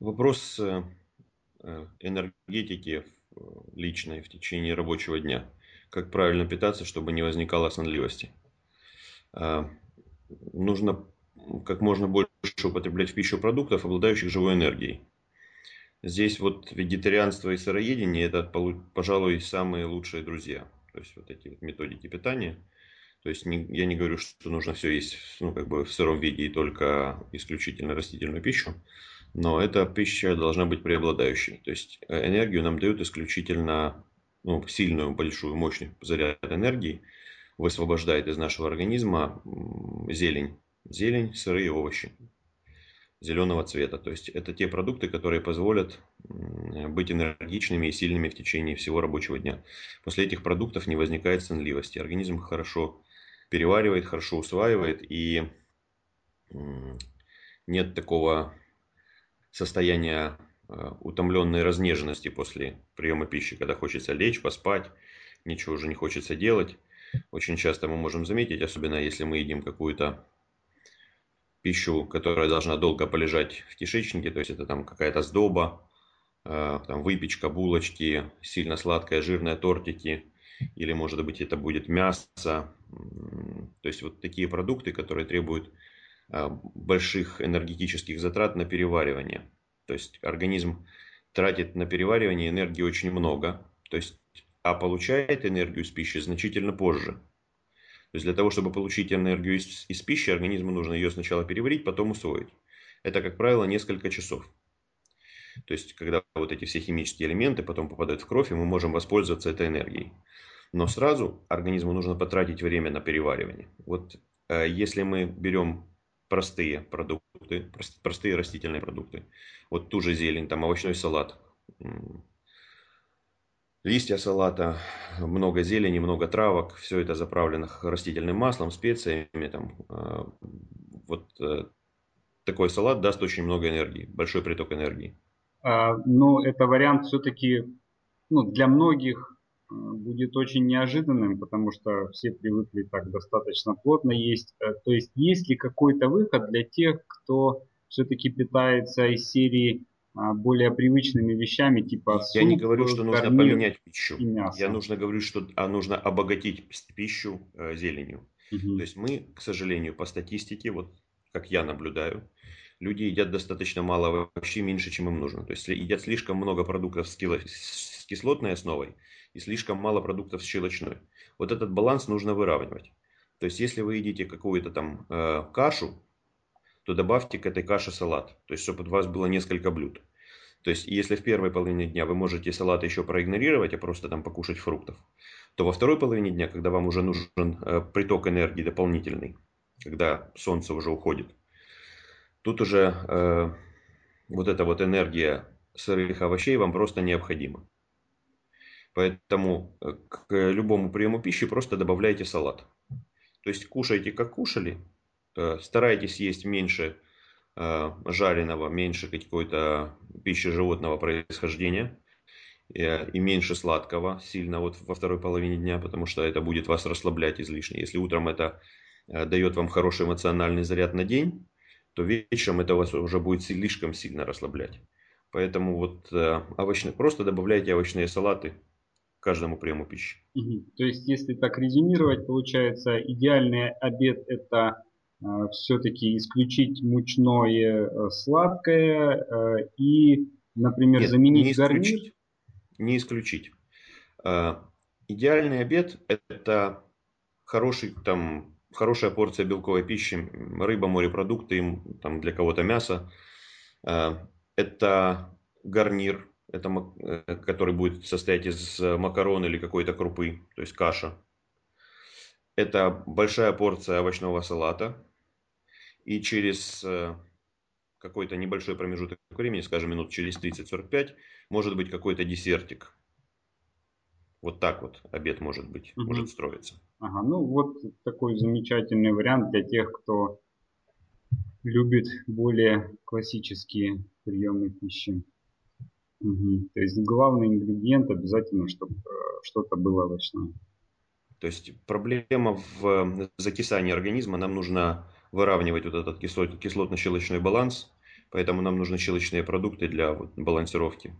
Вопрос э, э, энергетики э, личной в течение рабочего дня. Как правильно питаться, чтобы не возникало сонливости. Нужно как можно больше употреблять в пищу продуктов, обладающих живой энергией. Здесь вот вегетарианство и сыроедение – это, пожалуй, самые лучшие друзья. То есть вот эти методики питания. То есть не, я не говорю, что нужно все есть ну, как бы в сыром виде и только исключительно растительную пищу, но эта пища должна быть преобладающей. То есть э, энергию нам дают исключительно ну, сильную, большую, мощный заряд энергии, высвобождает из нашего организма зелень. Зелень, сырые овощи зеленого цвета. То есть это те продукты, которые позволят быть энергичными и сильными в течение всего рабочего дня. После этих продуктов не возникает сонливости. Организм хорошо переваривает, хорошо усваивает и нет такого состояния э, утомленной разнеженности после приема пищи, когда хочется лечь, поспать, ничего уже не хочется делать. Очень часто мы можем заметить, особенно если мы едим какую-то пищу, которая должна долго полежать в кишечнике, то есть это там какая-то сдоба, э, там выпечка, булочки, сильно сладкая, жирная тортики, или может быть это будет мясо, то есть вот такие продукты, которые требуют э, больших энергетических затрат на переваривание. То есть организм тратит на переваривание энергии очень много, то есть, а получает энергию из пищи значительно позже. То есть для того, чтобы получить энергию из, из пищи, организму нужно ее сначала переварить, потом усвоить. Это, как правило, несколько часов. То есть, когда вот эти все химические элементы потом попадают в кровь, и мы можем воспользоваться этой энергией. Но сразу организму нужно потратить время на переваривание. Вот э, если мы берем простые продукты, простые растительные продукты, вот ту же зелень, там овощной салат, листья салата, много зелени, много травок, все это заправлено растительным маслом, специями. Там, а, вот э, такой салат даст очень много энергии, большой приток энергии. А, ну, это вариант все-таки ну, для многих э, будет очень неожиданным, потому что все привыкли так достаточно плотно есть. Э, то есть есть ли какой-то выход для тех, кто все-таки питается из серии а, более привычными вещами, типа суп, Я не говорю, что нужно поменять пищу. Я нужно говорю, что а нужно обогатить пищу э, зеленью. Угу. То есть мы, к сожалению, по статистике, вот как я наблюдаю, люди едят достаточно мало вообще меньше, чем им нужно. То есть едят слишком много продуктов с кислотной основой и слишком мало продуктов с щелочной. Вот этот баланс нужно выравнивать. То есть если вы едите какую-то там э, кашу, то добавьте к этой каше салат. То есть, чтобы у вас было несколько блюд. То есть, если в первой половине дня вы можете салат еще проигнорировать, а просто там покушать фруктов, то во второй половине дня, когда вам уже нужен э, приток энергии дополнительный, когда солнце уже уходит, тут уже э, вот эта вот энергия сырых овощей вам просто необходима. Поэтому э, к любому приему пищи просто добавляйте салат. То есть кушайте как кушали, Э, старайтесь есть меньше э, жареного, меньше какой-то пищи животного происхождения э, и меньше сладкого сильно вот во второй половине дня, потому что это будет вас расслаблять излишне. Если утром это дает вам хороший эмоциональный заряд на день, то вечером это вас уже будет слишком сильно расслаблять. Поэтому вот овощные, просто добавляйте овощные салаты к каждому приему пищи. Угу. То есть, если так резюмировать, получается, идеальный обед это Э, все-таки исключить мучное э, сладкое э, и, например, Нет, заменить не исключить, гарнир? Не исключить. Идеальный обед – это хороший, там, хорошая порция белковой пищи, рыба, морепродукты, там, для кого-то мясо. Это гарнир, это, который будет состоять из макарон или какой-то крупы, то есть каша. Это большая порция овощного салата. И через э, какой-то небольшой промежуток времени, скажем, минут через 30-45, может быть какой-то десертик. Вот так вот обед может быть, угу. может строиться. Ага, ну вот такой замечательный вариант для тех, кто любит более классические приемы пищи. Угу. То есть главный ингредиент обязательно, чтобы э, что-то было овощное. То есть проблема в закисании организма. Нам нужно выравнивать вот этот кислотно-щелочной баланс. Поэтому нам нужны щелочные продукты для вот, балансировки